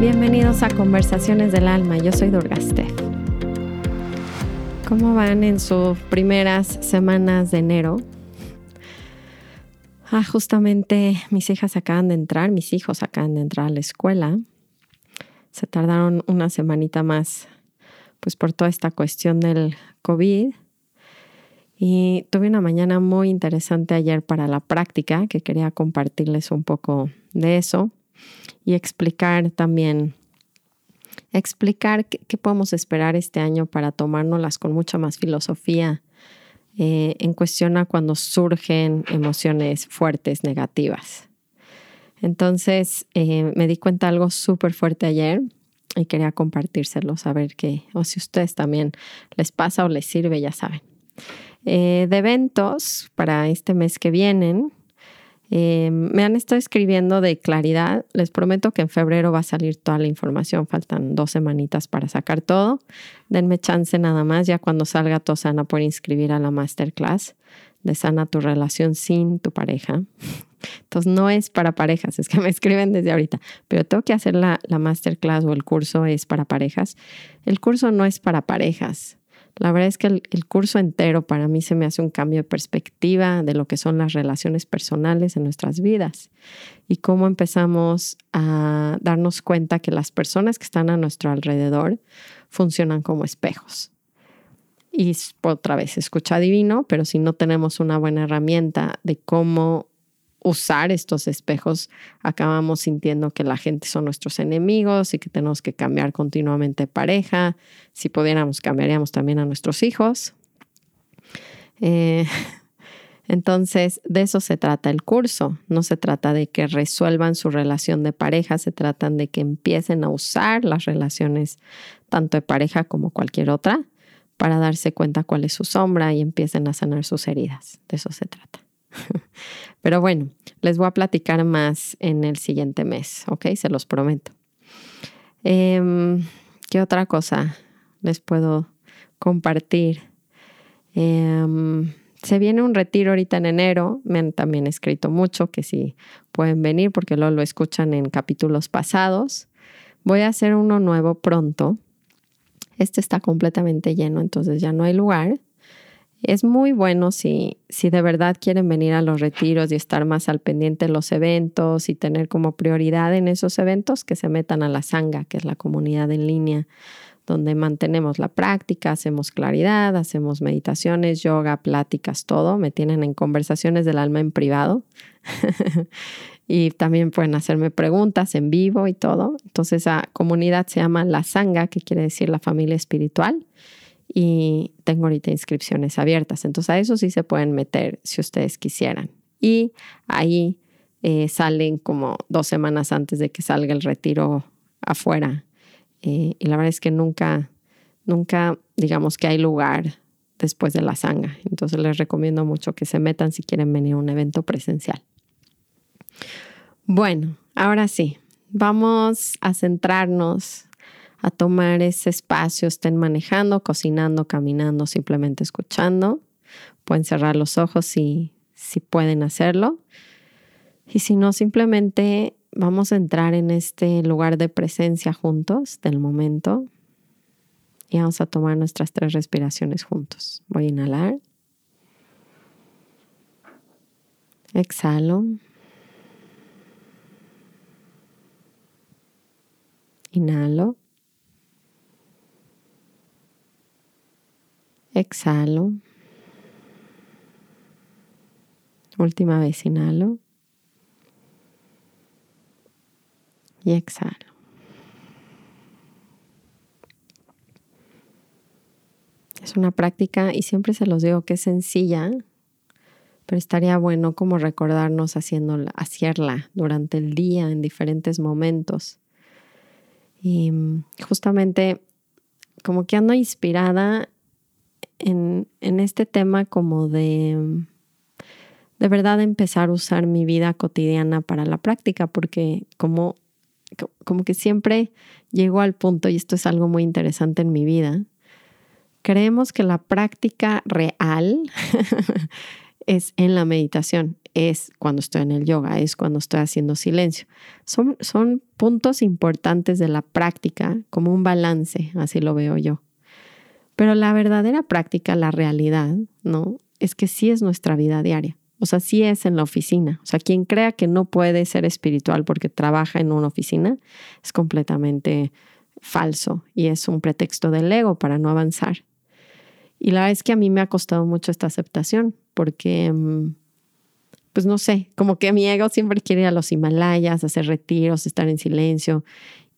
Bienvenidos a Conversaciones del Alma. Yo soy Durgastev. ¿Cómo van en sus primeras semanas de enero? Ah, justamente mis hijas acaban de entrar, mis hijos acaban de entrar a la escuela. Se tardaron una semanita más, pues por toda esta cuestión del COVID. Y tuve una mañana muy interesante ayer para la práctica, que quería compartirles un poco de eso y explicar también, explicar qué, podemos esperar este año para tomárnoslas con mucha más filosofía eh, en cuestión a cuando surgen emociones fuertes, negativas. Entonces eh, me di cuenta algo súper fuerte ayer y quería compartírselo, saber que, o si a ustedes también les pasa o les sirve, ya saben. Eh, de eventos para este mes que vienen, eh, me han estado escribiendo de claridad. Les prometo que en febrero va a salir toda la información. Faltan dos semanitas para sacar todo. Denme chance nada más. Ya cuando salga todo se van a poder inscribir a la masterclass de sana tu relación sin tu pareja. Entonces no es para parejas, es que me escriben desde ahorita, pero tengo que hacer la, la masterclass o el curso es para parejas. El curso no es para parejas. La verdad es que el, curso entero para mí se me hace un cambio de perspectiva de lo que son las relaciones personales en nuestras vidas y cómo empezamos a darnos cuenta que las personas que están a nuestro alrededor funcionan como espejos. Y otra vez, escucha divino, pero si no tenemos una buena herramienta de cómo usar estos espejos, acabamos sintiendo que la gente son nuestros enemigos y que tenemos que cambiar continuamente pareja. Si pudiéramos, cambiaríamos también a nuestros hijos. Eh, entonces, de eso se trata el curso. No se trata de que resuelvan su relación de pareja, se trata de que empiecen a usar las relaciones tanto de pareja como cualquier otra para darse cuenta cuál es su sombra y empiecen a sanar sus heridas. De eso se trata. Pero bueno, les voy a platicar más en el siguiente mes, ¿ok? Se los prometo. Em, ¿Qué otra cosa les puedo compartir? Em, se viene un retiro ahorita en enero. Me han también escrito mucho que si pueden venir porque luego lo escuchan en capítulos pasados. Voy a hacer uno nuevo pronto. Este está completamente lleno, entonces ya no hay lugar. Es muy bueno si, si de verdad quieren venir a los retiros y estar más al pendiente de los eventos y tener como prioridad en esos eventos que se metan a la Sanga, que es la comunidad en línea donde mantenemos la práctica, hacemos claridad, hacemos meditaciones, yoga, pláticas, todo. Me tienen en conversaciones del alma en privado. y también pueden hacerme preguntas en vivo y todo. Entonces, esa comunidad se llama La Sanga, que quiere decir la familia espiritual y tengo ahorita inscripciones abiertas. Entonces a eso sí se pueden meter si ustedes quisieran. Y ahí eh, salen como dos semanas antes de que salga el retiro afuera. Eh, y la verdad es que nunca, nunca digamos que hay lugar después de la sanga. Entonces les recomiendo mucho que se metan si quieren venir a un evento presencial. Bueno, ahora sí, vamos a centrarnos a tomar ese espacio, estén manejando, cocinando, caminando, simplemente escuchando. Pueden cerrar los ojos si, si pueden hacerlo. Y si no, simplemente vamos a entrar en este lugar de presencia juntos del momento y vamos a tomar nuestras tres respiraciones juntos. Voy a inhalar. Exhalo. Inhalo. Exhalo. Última vez inhalo. Y exhalo. Es una práctica y siempre se los digo que es sencilla, pero estaría bueno como recordarnos hacerla durante el día en diferentes momentos. Y mm, justamente como que ando inspirada en, este tema como de de verdad empezar a usar mi vida cotidiana para la práctica, porque como como que siempre llego al punto, y esto es algo muy interesante en mi vida, creemos que la práctica real es en la meditación, es cuando estoy en el yoga, es cuando estoy haciendo silencio. Son, son puntos importantes de la práctica, como un balance, así lo veo yo. Pero la verdadera práctica, la realidad, ¿no? Es que sí es nuestra vida diaria. O sea, sí es en la oficina. O sea, quien crea que no puede ser espiritual porque trabaja en una oficina es completamente falso y es un pretexto del ego para no avanzar. Y la verdad es que a mí me ha costado mucho esta aceptación porque, mm, pues no sé, como que mi ego siempre quiere ir a los Himalayas, hacer retiros, estar en silencio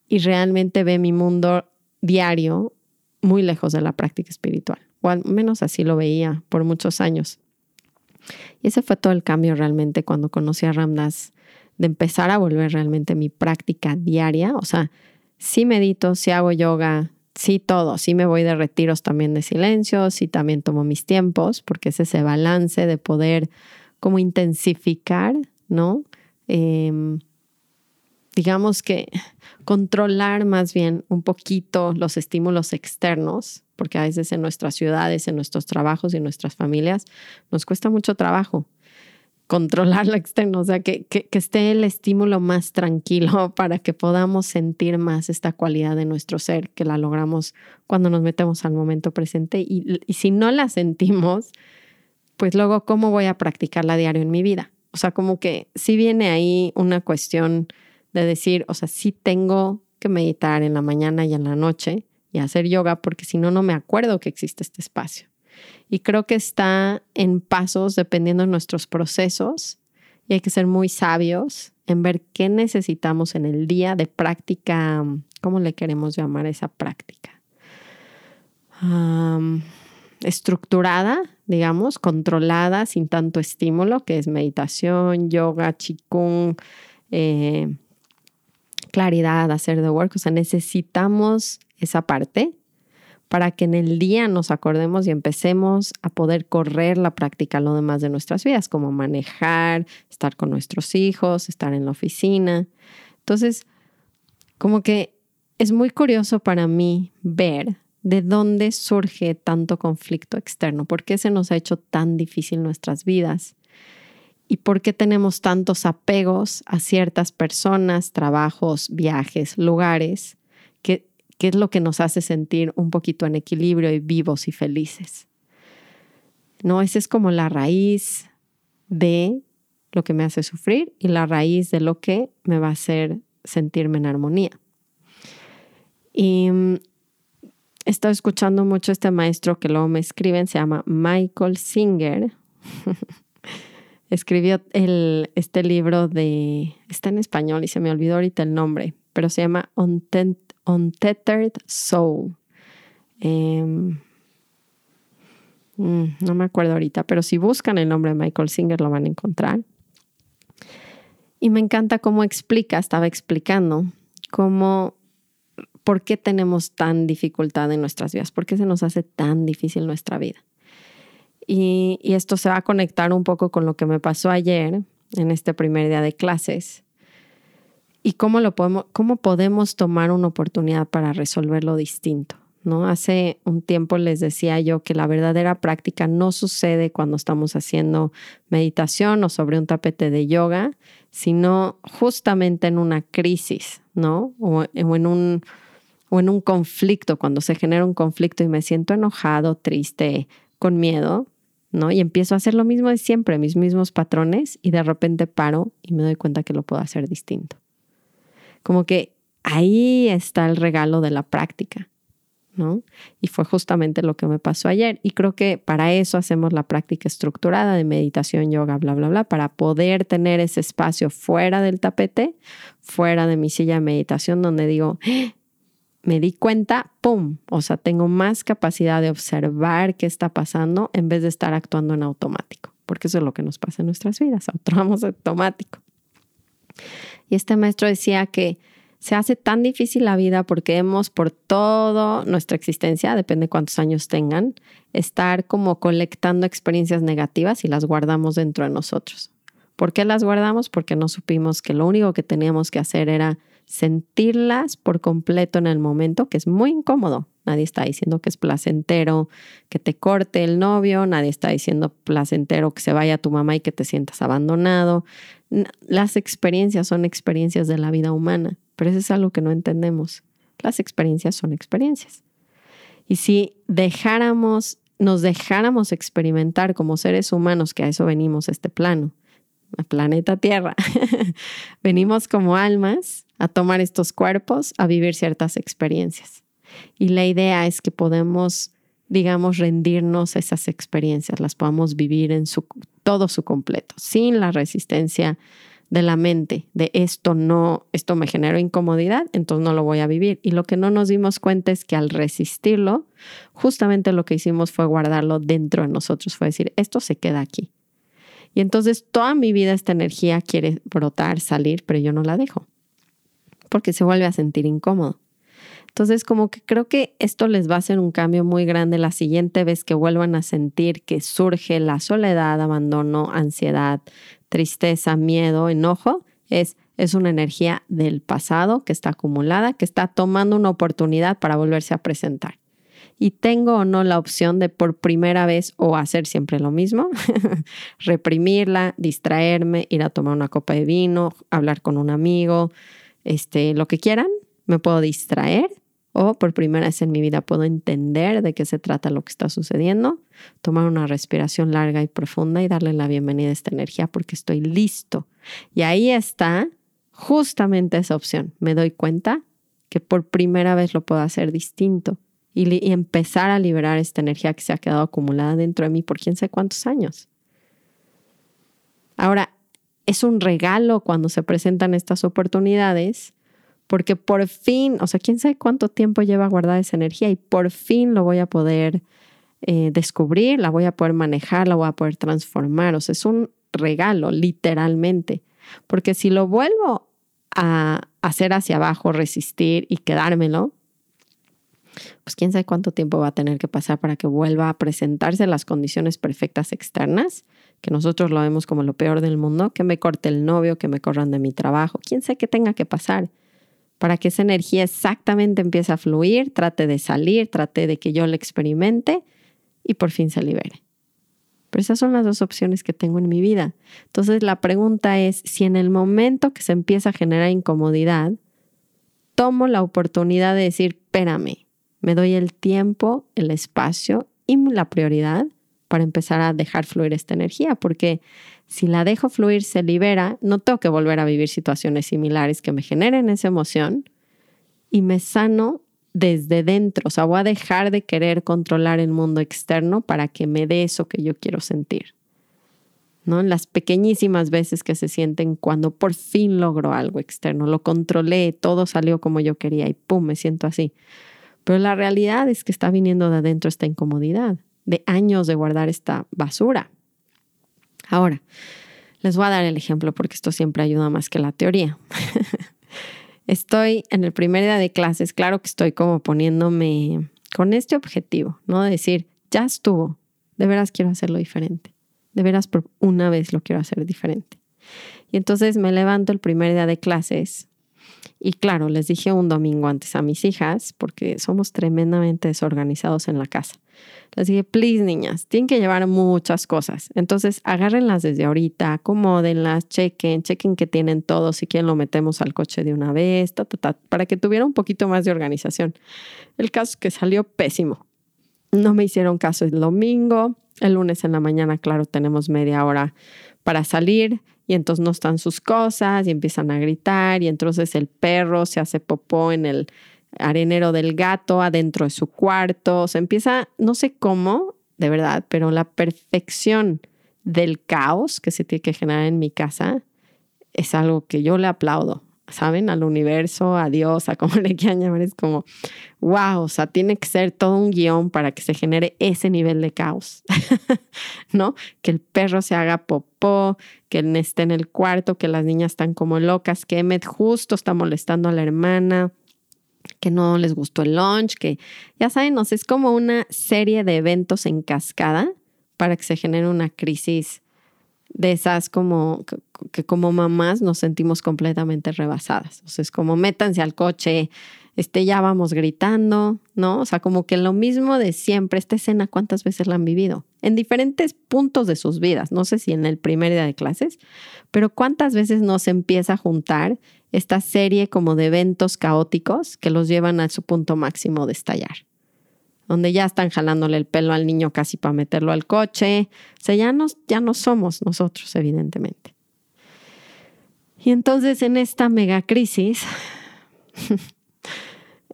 y realmente ve mi mundo diario muy lejos de la práctica espiritual. O al menos así lo veía por muchos años. Y ese fue todo el cambio realmente cuando conocí a Ramdas, de empezar a volver realmente mi práctica diaria. O sea, sí medito, sí hago yoga, sí todo, sí me voy de retiros también de silencio, sí también tomo mis tiempos, porque es ese balance de poder como intensificar, ¿no? Em, digamos que controlar más bien un poquito los estímulos externos, porque a veces en nuestras ciudades, en nuestros trabajos y en nuestras familias nos cuesta mucho trabajo controlar lo externo, o sea, que, que, esté el estímulo más tranquilo para que podamos sentir más esta cualidad de nuestro ser, que la logramos cuando nos metemos al momento presente. Y, y si no la sentimos, pues luego, ¿cómo voy a practicarla diario en mi vida? O sea, como que si viene ahí una cuestión de decir, o sea, sí tengo que meditar en la mañana y en la noche y hacer yoga porque si no, no me acuerdo que existe este espacio. Y creo que está en pasos dependiendo de nuestros procesos y hay que ser muy sabios en ver qué necesitamos en el día de práctica, ¿cómo le queremos llamar esa práctica? Estructurada, digamos, controlada, sin tanto estímulo, que es meditación, yoga, chikung, eh, claridad, hacer the work. O sea, necesitamos esa parte para que en el día nos acordemos y empecemos a poder correr la práctica lo demás de nuestras vidas, como manejar, estar con nuestros hijos, estar en la oficina. Entonces, como que es muy curioso para mí ver de dónde surge tanto conflicto externo, por qué se nos ha hecho tan difícil nuestras vidas y por qué tenemos tantos apegos a ciertas personas, trabajos, viajes, lugares qué es lo que nos hace sentir un poquito en equilibrio y vivos y felices. No, esa es como la raíz de lo que me hace sufrir y la raíz de lo que me va a hacer sentirme en armonía. Y he estado escuchando mucho a este maestro que luego me escriben, se llama Michael Singer. Escribió el, este libro de, está en español y se me olvidó ahorita el nombre, pero se llama Untethered Soul. Em, mm, no me acuerdo ahorita, pero si buscan el nombre de Michael Singer lo van a encontrar. Y me encanta cómo explica, estaba explicando cómo, por qué tenemos tan dificultad en nuestras vidas, por qué se nos hace tan difícil nuestra vida. Y, y esto se va a conectar un poco con lo que me pasó ayer en este primer día de clases y cómo, lo podemos, cómo podemos tomar una oportunidad para resolverlo distinto. ¿no? Hace un tiempo les decía yo que la verdadera práctica no sucede cuando estamos haciendo meditación o sobre un tapete de yoga, sino justamente en una crisis, ¿no? O, en un, o en un conflicto, cuando se genera un conflicto y me siento enojado, triste, con miedo, ¿no? Y empiezo a hacer lo mismo de siempre, mis mismos patrones, y de repente paro y me doy cuenta que lo puedo hacer distinto. Como que ahí está el regalo de la práctica, ¿no? Y fue justamente lo que me pasó ayer. Y creo que para eso hacemos la práctica estructurada de meditación, yoga, bla, bla, bla, para poder tener ese espacio fuera del tapete, fuera de mi silla de meditación, donde digo. Me di cuenta, ¡pum! O sea, tengo más capacidad de observar qué está pasando en vez de estar actuando en automático, porque eso es lo que nos pasa en nuestras vidas, actuamos automático. Y este maestro decía que se hace tan difícil la vida porque hemos por toda nuestra existencia, depende cuántos años tengan, estar como colectando experiencias negativas y las guardamos dentro de nosotros. ¿Por qué las guardamos? Porque no supimos que lo único que teníamos que hacer era sentirlas por completo en el momento, que es muy incómodo. Nadie está diciendo que es placentero que te corte el novio, nadie está diciendo placentero que se vaya tu mamá y que te sientas abandonado. Las experiencias son experiencias de la vida humana, pero eso es algo que no entendemos. Las experiencias son experiencias. Y si dejáramos, nos dejáramos experimentar como seres humanos, que a eso venimos a este plano, al planeta Tierra, venimos como almas a tomar estos cuerpos, a vivir ciertas experiencias. Y la idea es que podemos, digamos, rendirnos a esas experiencias, las podamos vivir en su, todo su completo, sin la resistencia de la mente, de esto no, esto me generó incomodidad, entonces no lo voy a vivir. Y lo que no nos dimos cuenta es que al resistirlo, justamente lo que hicimos fue guardarlo dentro de nosotros, fue decir, esto se queda aquí. Y entonces toda mi vida esta energía quiere brotar, salir, pero yo no la dejo, porque se vuelve a sentir incómodo. Entonces, como que creo que esto les va a hacer un cambio muy grande la siguiente vez que vuelvan a sentir que surge la soledad, abandono, ansiedad, tristeza, miedo, enojo. Es, es una energía del pasado que está acumulada, que está tomando una oportunidad para volverse a presentar. Y tengo o no la opción de por primera vez o hacer siempre lo mismo, reprimirla, distraerme, ir a tomar una copa de vino, hablar con un amigo, este, lo que quieran, me puedo distraer o por primera vez en mi vida puedo entender de qué se trata lo que está sucediendo, tomar una respiración larga y profunda y darle la bienvenida a esta energía porque estoy listo. Y ahí está justamente esa opción. Me doy cuenta que por primera vez lo puedo hacer distinto y, y empezar a liberar esta energía que se ha quedado acumulada dentro de mí por quién sé cuántos años. Ahora, es un regalo cuando se presentan estas oportunidades porque por fin, o sea, quién sabe cuánto tiempo lleva guardada esa energía y por fin lo voy a poder eh, descubrir, la voy a poder manejar, la voy a poder transformar. O sea, es un regalo, literalmente. Porque si lo vuelvo a hacer hacia abajo, resistir y quedármelo, pues quién sabe cuánto tiempo va a tener que pasar para que vuelva a presentarse las condiciones perfectas externas, que nosotros lo vemos como lo peor del mundo, que me corte el novio, que me corran de mi trabajo, quién sabe qué tenga que pasar para que esa energía exactamente empiece a fluir, trate de salir, trate de que yo la experimente y por fin se libere. Pero esas son las dos opciones que tengo en mi vida. Entonces la pregunta es si en el momento que se empieza a generar incomodidad, tomo la oportunidad de decir, espérame, me doy el tiempo, el espacio y la prioridad para empezar a dejar fluir esta energía, porque si la dejo fluir, se libera, no tengo que volver a vivir situaciones similares que me generen esa emoción y me sano desde dentro, o sea, voy a dejar de querer controlar el mundo externo para que me dé eso que yo quiero sentir. ¿No? Las pequeñísimas veces que se sienten cuando por fin logro algo externo, lo controlé, todo salió como yo quería y pum, me siento así. Pero la realidad es que está viniendo de adentro esta incomodidad de años de guardar esta basura. Ahora, les voy a dar el ejemplo porque esto siempre ayuda más que la teoría. estoy en el primer día de clases, claro que estoy como poniéndome con este objetivo, ¿no? De decir, ya estuvo, de veras quiero hacerlo diferente, de veras por una vez lo quiero hacer diferente. Y entonces me levanto el primer día de clases y claro, les dije un domingo antes a mis hijas, porque somos tremendamente desorganizados en la casa. Les dije, please niñas, tienen que llevar muchas cosas. Entonces, agárrenlas desde ahorita, acomódenlas, chequen, chequen que tienen todo. Si quieren, lo metemos al coche de una vez, para que tuviera un poquito más de organización. El caso es que salió pésimo. No me hicieron caso el domingo. El lunes en la mañana, claro, tenemos media hora para salir y entonces no están sus cosas y empiezan a gritar y entonces el perro se hace popó en el arenero del gato adentro de su cuarto. Se empieza, no sé cómo, de verdad, pero la perfección del caos que se tiene que generar en mi casa es algo que yo le aplaudo. ¿saben? Al universo, a Dios, a como le quieran llamar, es como, wow, o sea, tiene que ser todo un guion para que se genere ese nivel de caos, ¿no? Que el perro se haga popó, que él esté en el cuarto, que las niñas están como locas, que Emmet justo está molestando a la hermana, que no les gustó el lunch, que ya saben, no es como una serie de eventos en cascada para que se genere una crisis de esas como que, como mamás nos sentimos completamente rebasadas. O es como métanse al coche, este, ya vamos gritando, ¿no? O sea, como que lo mismo de siempre, esta escena, ¿cuántas veces la han vivido? En diferentes puntos de sus vidas, no sé si en el primer día de clases, pero cuántas veces nos empieza a juntar esta serie como de eventos caóticos que los llevan a su punto máximo de estallar donde ya están jalándole el pelo al niño casi para meterlo al coche. O sea, ya no, ya no somos nosotros, evidentemente. Y entonces en esta mega crisis,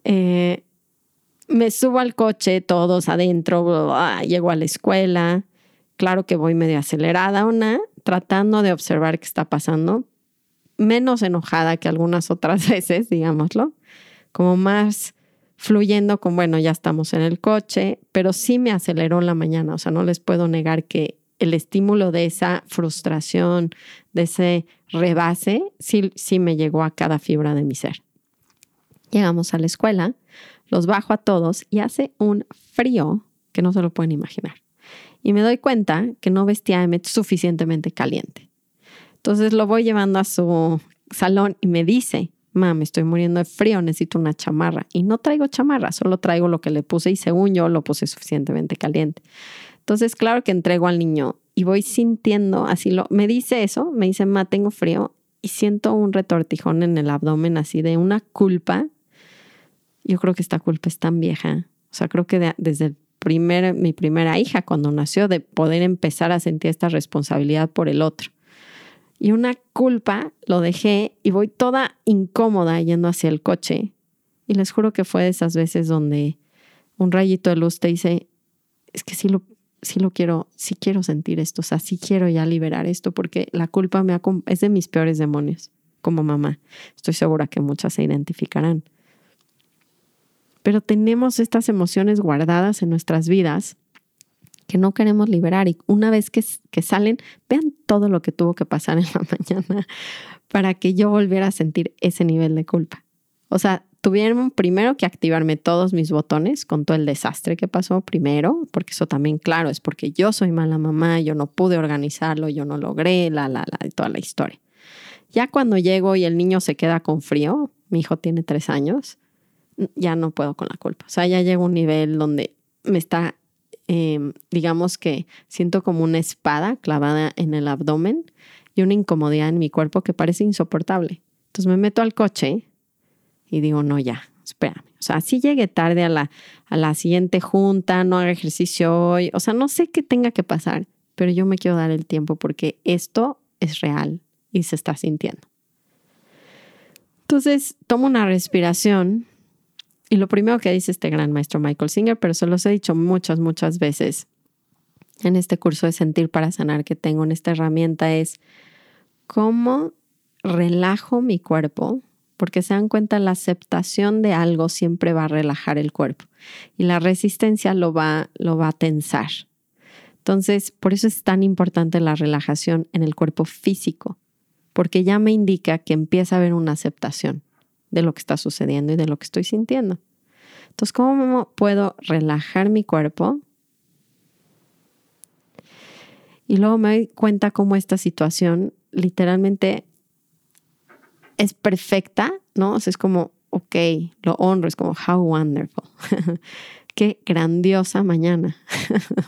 eh, me subo al coche, todos adentro, llego a la escuela. Claro que voy medio acelerada, una, tratando de observar qué está pasando, menos enojada que algunas otras veces, digámoslo, como más fluyendo con, bueno, ya estamos en el coche, pero sí me aceleró en la mañana, o sea, no les puedo negar que el estímulo de esa frustración, de ese rebase, sí, sí me llegó a cada fibra de mi ser. Llegamos a la escuela, los bajo a todos y hace un frío que no se lo pueden imaginar. Y me doy cuenta que no vestía a Emmet suficientemente caliente. Entonces lo voy llevando a su salón y me dice, me estoy muriendo de frío, necesito una chamarra. Y no traigo chamarra, solo traigo lo que le puse y según yo lo puse suficientemente caliente. Entonces, claro que entrego al niño y voy sintiendo así lo, me dice eso, me dice, ma, tengo frío y siento un retortijón en el abdomen así de una culpa. Yo creo que esta culpa es tan vieja. O sea, creo que desde el primer, mi primera hija cuando nació, de poder empezar a sentir esta responsabilidad por el otro y una culpa lo dejé y voy toda incómoda yendo hacia el coche. Y les juro que fue de esas veces donde un rayito de luz te dice, es que sí lo, sí lo quiero, sí quiero sentir esto, o sea, sí quiero ya liberar esto porque la culpa me es de mis peores demonios como mamá. Estoy segura que muchas se identificarán. Pero tenemos estas emociones guardadas en nuestras vidas que no queremos liberar y una vez que, que salen, vean todo lo que tuvo que pasar en la mañana para que yo volviera a sentir ese nivel de culpa. O sea, tuvieron primero que activarme todos mis botones con todo el desastre que pasó primero, porque eso también, claro, es porque yo soy mala mamá, yo no pude organizarlo, yo no logré, la, la, la, toda la historia. Ya cuando llego y el niño se queda con frío, mi hijo tiene tres años, ya no puedo con la culpa. O sea, ya llego a un nivel donde me está Em, digamos que siento como una espada clavada en el abdomen y una incomodidad en mi cuerpo que parece insoportable. Entonces me meto al coche y digo, no, ya, espérame. O sea, si llegué tarde a la, a la siguiente junta, no haga ejercicio hoy, o sea, no sé qué tenga que pasar, pero yo me quiero dar el tiempo porque esto es real y se está sintiendo. Entonces tomo una respiración y lo primero que dice este gran maestro Michael Singer, pero se los he dicho muchas, muchas veces en este curso de Sentir para Sanar que tengo en esta herramienta es cómo relajo mi cuerpo, porque se dan cuenta la aceptación de algo siempre va a relajar el cuerpo y la resistencia lo va, lo va a tensar. Entonces, por eso es tan importante la relajación en el cuerpo físico, porque ya me indica que empieza a haber una aceptación de lo que está sucediendo y de lo que estoy sintiendo. Entonces, ¿cómo puedo relajar mi cuerpo? Y luego me doy cuenta cómo esta situación literalmente es perfecta, ¿no? O sea, es como, ok, lo honro, es como, how wonderful. Qué grandiosa mañana.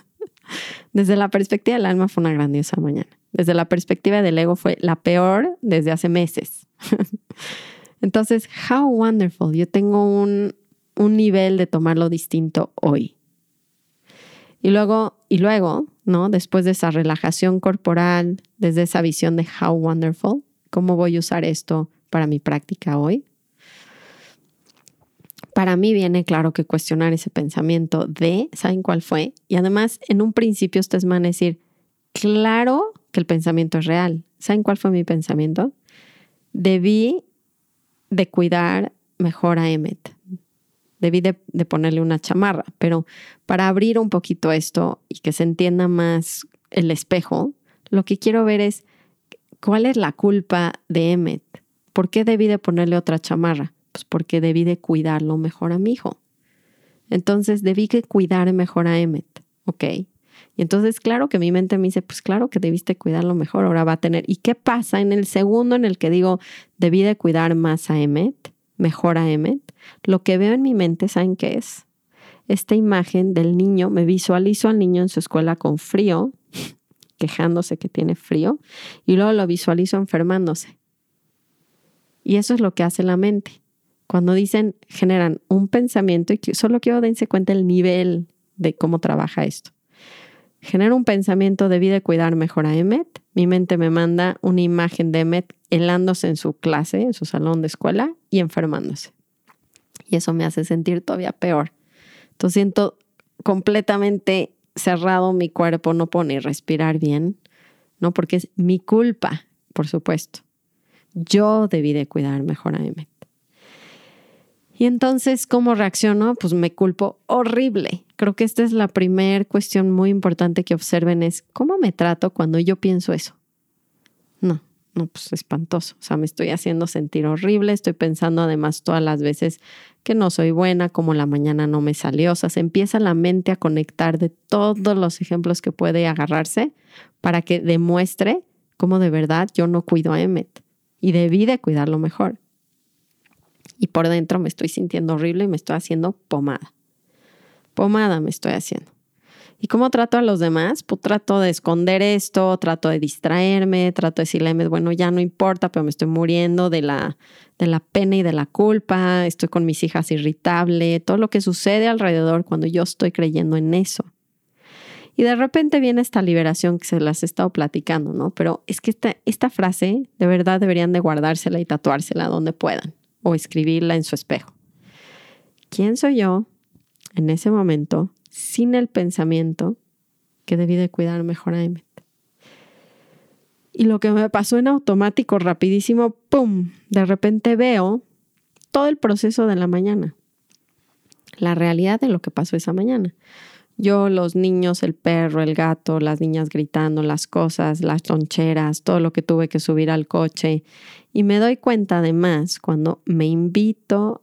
desde la perspectiva del alma fue una grandiosa mañana. Desde la perspectiva del ego fue la peor desde hace meses. Entonces, how wonderful. Yo tengo un, un nivel de tomarlo distinto hoy. Y luego, y luego, ¿no? Después de esa relajación corporal, desde esa visión de how wonderful, ¿cómo voy a usar esto para mi práctica hoy? Para mí viene claro que cuestionar ese pensamiento de, ¿saben cuál fue? Y además, en un principio ustedes van a decir, claro que el pensamiento es real. ¿Saben cuál fue mi pensamiento? Debí de cuidar mejor a Emmet. Debí de, ponerle una chamarra, pero para abrir un poquito esto y que se entienda más el espejo, lo que quiero ver es cuál es la culpa de Emmet. ¿Por qué debí de ponerle otra chamarra? Pues porque debí de cuidarlo mejor a mi hijo. Entonces debí que cuidar mejor a Emmet, ¿ok? Y entonces, claro que mi mente me dice, pues claro que debiste cuidarlo mejor, ahora va a tener. ¿Y qué pasa en el segundo en el que digo, debí de cuidar más a Emmet, mejor a Emmet? Lo que veo en mi mente, ¿saben qué es? Esta imagen del niño, me visualizo al niño en su escuela con frío, quejándose que tiene frío, y luego lo visualizo enfermándose. Y eso es lo que hace la mente. Cuando dicen, generan un pensamiento, y solo quiero dense cuenta el nivel de cómo trabaja esto genero un pensamiento de vida cuidar mejor a Emmet. Mi mente me manda una imagen de Emmet helándose en su clase, en su salón de escuela y enfermándose. Y eso me hace sentir todavía peor. Entonces siento completamente cerrado mi cuerpo, no puedo ni respirar bien, ¿no? Porque es mi culpa, por supuesto. Yo debí de cuidar mejor a Emmet. Y entonces, ¿cómo reacciono? Pues me culpo horrible. Creo que esta es la primera cuestión muy importante que observen es cómo me trato cuando yo pienso eso. No, no, pues espantoso. O sea, me estoy haciendo sentir horrible. Estoy pensando además todas las veces que no soy buena, como la mañana no me salió. O sea, se empieza la mente a conectar de todos los ejemplos que puede agarrarse para que demuestre cómo de verdad yo no cuido a Emmet y debí de cuidarlo mejor y por dentro me estoy sintiendo horrible y me estoy haciendo pomada. Pomada me estoy haciendo. ¿Y cómo trato a los demás? Pues trato de esconder esto, trato de distraerme, trato de decirle, bueno, ya no importa, pero me estoy muriendo de la, de la pena y de la culpa, estoy con mis hijas irritable, todo lo que sucede alrededor cuando yo estoy creyendo en eso. Y de repente viene esta liberación que se las he estado platicando, ¿no? Pero es que esta, esta frase de verdad deberían de guardársela y tatuársela donde puedan o escribirla en su espejo. ¿Quién soy yo en ese momento sin el pensamiento que debí de cuidar mejor a? Y lo que me pasó en automático, rapidísimo, ¡pum! De repente veo todo el proceso de la mañana, la realidad de lo que pasó esa mañana. Yo, los niños, el perro, el gato, las niñas gritando, las cosas, las loncheras, todo lo que tuve que subir al coche. Y me doy cuenta además cuando me invito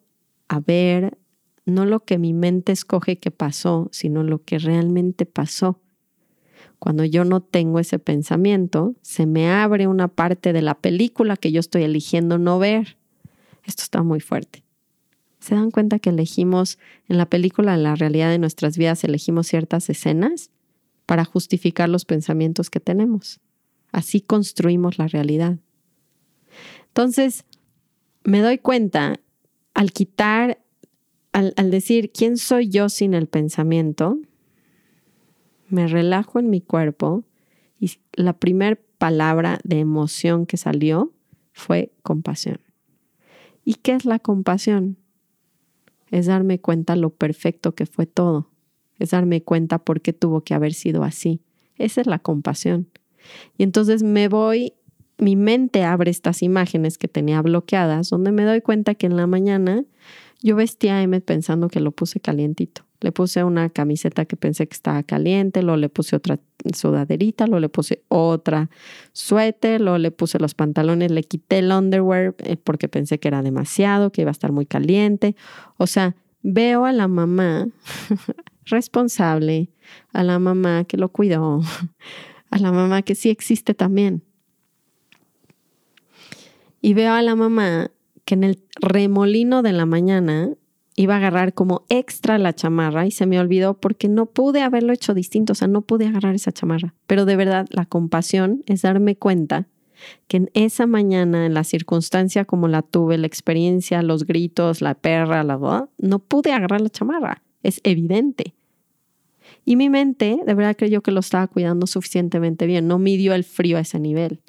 a ver no lo que mi mente escoge que pasó, sino lo que realmente pasó. Cuando yo no tengo ese pensamiento, se me abre una parte de la película que yo estoy eligiendo no ver. Esto está muy fuerte. ¿Se dan cuenta que elegimos en la película, en la realidad de nuestras vidas, elegimos ciertas escenas para justificar los pensamientos que tenemos? Así construimos la realidad. Entonces, me doy cuenta al quitar, al, decir quién soy yo sin el pensamiento, me relajo en mi cuerpo y la primera palabra de emoción que salió fue compasión. ¿Y qué es la compasión? es darme cuenta lo perfecto que fue todo, es darme cuenta por qué tuvo que haber sido así. Esa es la compasión. Y entonces me voy, mi mente abre estas imágenes que tenía bloqueadas, donde me doy cuenta que en la mañana yo vestía a Emmet pensando que lo puse calientito. Le puse una camiseta que pensé que estaba caliente, luego le puse otra sudaderita, luego le puse otra suéter, luego le puse los pantalones, le quité el underwear eh, porque pensé que era demasiado, que iba a estar muy caliente. O sea, veo a la mamá responsable, a la mamá que lo cuidó, a la mamá que sí existe también. Y veo a la mamá que en el remolino de la mañana iba a agarrar como extra la chamarra y se me olvidó porque no pude haberlo hecho distinto, o sea, no pude agarrar esa chamarra. Pero de verdad, la compasión es darme cuenta que en esa mañana, en la circunstancia como la tuve, la experiencia, los gritos, la perra, la no pude agarrar la chamarra. Es evidente. Y mi mente de verdad creyó que lo estaba cuidando suficientemente bien, no midió el frío a ese nivel.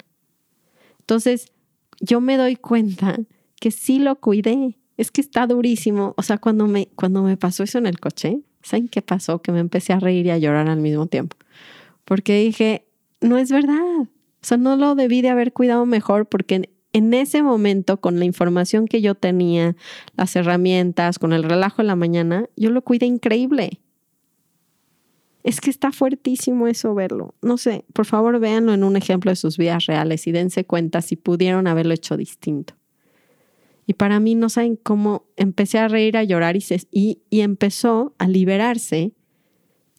Entonces, yo me doy cuenta que sí lo cuidé, es que está durísimo. O sea, cuando me, cuando me pasó eso en el coche, ¿saben qué pasó? Que me empecé a reír y a llorar al mismo tiempo. Porque dije, no es verdad. O sea, no lo debí de haber cuidado mejor porque en, en ese momento, con la información que yo tenía, las herramientas, con el relajo de la mañana, yo lo cuidé increíble. Es que está fuertísimo eso verlo. No sé, por favor véanlo en un ejemplo de sus vidas reales y dense cuenta si pudieron haberlo hecho distinto. Y para mí no saben cómo empecé a reír, a llorar y, y, empezó a liberarse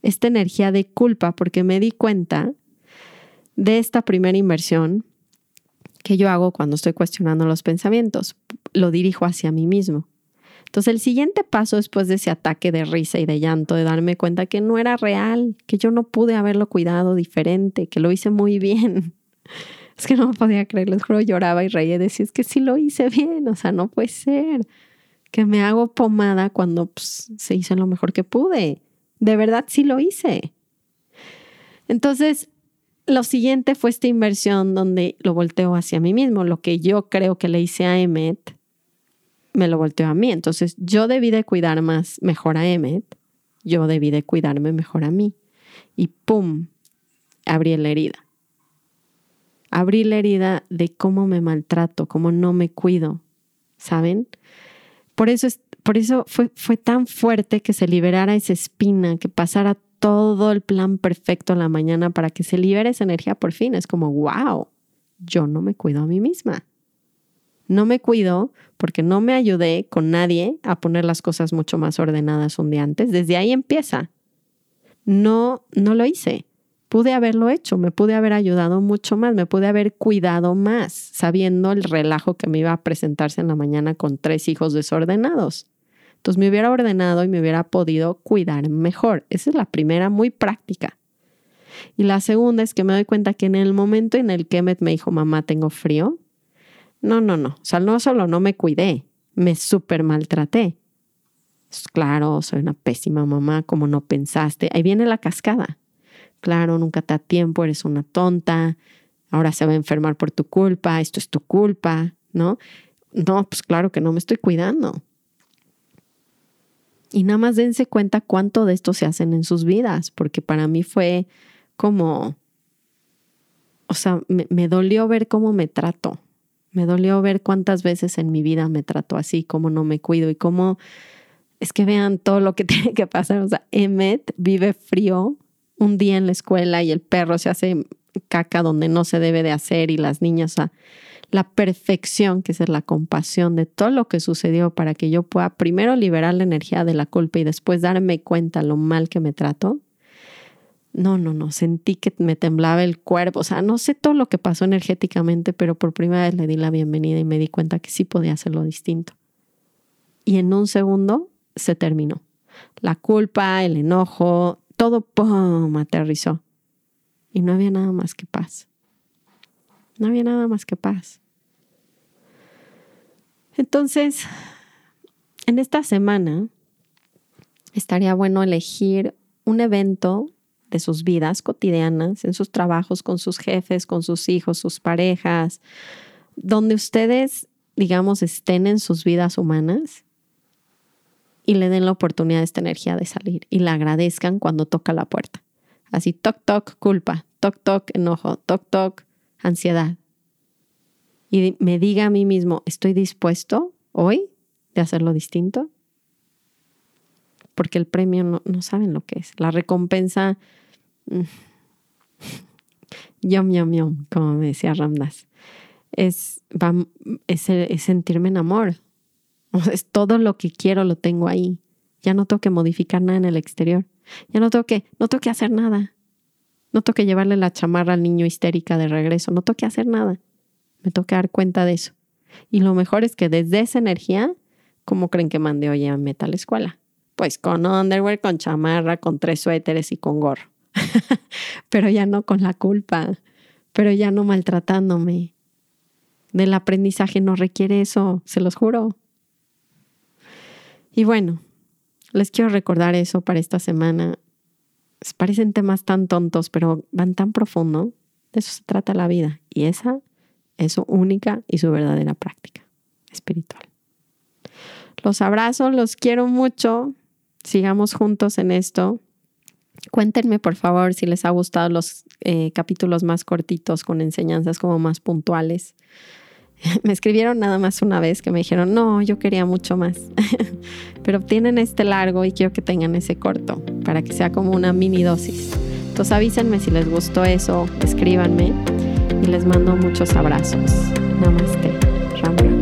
esta energía de culpa porque me di cuenta de esta primera inversión que yo hago cuando estoy cuestionando los pensamientos. Lo dirijo hacia mí mismo. Entonces el siguiente paso después de ese ataque de risa y de llanto, de darme cuenta que no era real, que yo no pude haberlo cuidado diferente, que lo hice muy bien. Es que no podía creer, les juro, lloraba y reía decía, es que sí lo hice bien, o sea, no puede ser que me hago pomada cuando pues, se hizo lo mejor que pude. De verdad sí lo hice. Entonces, lo siguiente fue esta inversión donde lo volteo hacia mí mismo. Lo que yo creo que le hice a Emmet, me lo volteo a mí. Entonces, yo debí de cuidar más, mejor a Emmet. Yo debí de cuidarme mejor a mí. Y ¡pum! Abrí la herida. Abrí la herida de cómo me maltrato, cómo no me cuido. ¿Saben? Por eso, es, por eso fue, fue tan fuerte que se liberara esa espina, que pasara todo el plan perfecto en la mañana para que se libere esa energía por fin. Es como, wow, yo no me cuido a mí misma. No me cuido porque no me ayudé con nadie a poner las cosas mucho más ordenadas un día antes. Desde ahí empieza. No, no lo hice. Pude haberlo hecho, me pude haber ayudado mucho más, me pude haber cuidado más, sabiendo el relajo que me iba a presentarse en la mañana con tres hijos desordenados. Entonces me hubiera ordenado y me hubiera podido cuidar mejor. Esa es la primera, muy práctica. Y la segunda es que me doy cuenta que en el momento en el que me dijo, mamá, tengo frío, no, no, no. O sea, no solo no me cuidé, me súper maltraté. Claro, soy una pésima mamá, como no pensaste. Ahí viene la cascada. Claro, nunca te da tiempo, eres una tonta, ahora se va a enfermar por tu culpa, esto es tu culpa, ¿no? No, pues claro que no me estoy cuidando. Y nada más dense cuenta cuánto de esto se hacen en sus vidas, porque para mí fue como, o sea, me, dolió ver cómo me trato, me dolió ver cuántas veces en mi vida me trato así, cómo no me cuido y cómo, es que vean todo lo que tiene que pasar, o sea, Emmet vive frío un día en la escuela y el perro se hace caca donde no se debe de hacer y las niñas, o sea, la perfección, que es la compasión de todo lo que sucedió para que yo pueda primero liberar la energía de la culpa y después darme cuenta lo mal que me trato. No, no, no, sentí que me temblaba el cuerpo, o sea, no sé todo lo que pasó energéticamente, pero por primera vez le di la bienvenida y me di cuenta que sí podía hacerlo distinto. Y en un segundo se terminó. La culpa, el enojo, todo, ¡pum!, aterrizó. Y no había nada más que paz. No había nada más que paz. Entonces, en esta semana estaría bueno elegir un evento de sus vidas cotidianas, en sus trabajos, con sus jefes, con sus hijos, sus parejas, donde ustedes, digamos, estén en sus vidas humanas y le den la oportunidad a esta energía de salir y la agradezcan cuando toca la puerta. Así, toc, toc, culpa, toc, toc, enojo, toc, toc, ansiedad. Y me diga a mí mismo, ¿estoy dispuesto hoy de hacerlo distinto? Porque el premio no, saben lo que es. La recompensa, yom, yom, yom, como me decía Ramdas, es, es, sentirme en amor. Es todo lo que quiero lo tengo ahí. Ya no tengo que modificar nada en el exterior. Ya no tengo que, no tengo que hacer nada. No tengo que llevarle la chamarra al niño histérica de regreso. No tengo que hacer nada. Me tengo que dar cuenta de eso. Y lo mejor es que desde esa energía, ¿cómo creen que mandé hoy a Metal Escuela? Pues con underwear, con chamarra, con tres suéteres y con gorro. pero ya no con la culpa, pero ya no maltratándome. Del aprendizaje no requiere eso, se los juro. Y bueno, les quiero recordar eso para esta semana parecen temas tan tontos, pero van tan profundo. De eso se trata la vida. Y esa es su única y su verdadera práctica espiritual. Los abrazo, los quiero mucho. Sigamos juntos en esto. Cuéntenme, por favor, si les ha gustado los eh, capítulos más cortitos con enseñanzas como más puntuales. me escribieron nada más una vez que me dijeron, no, yo quería mucho más. Pero tienen este largo y quiero que tengan ese corto para que sea como una mini dosis. Entonces avísenme si les gustó eso, escríbanme y les mando muchos abrazos. Namaste. Ram,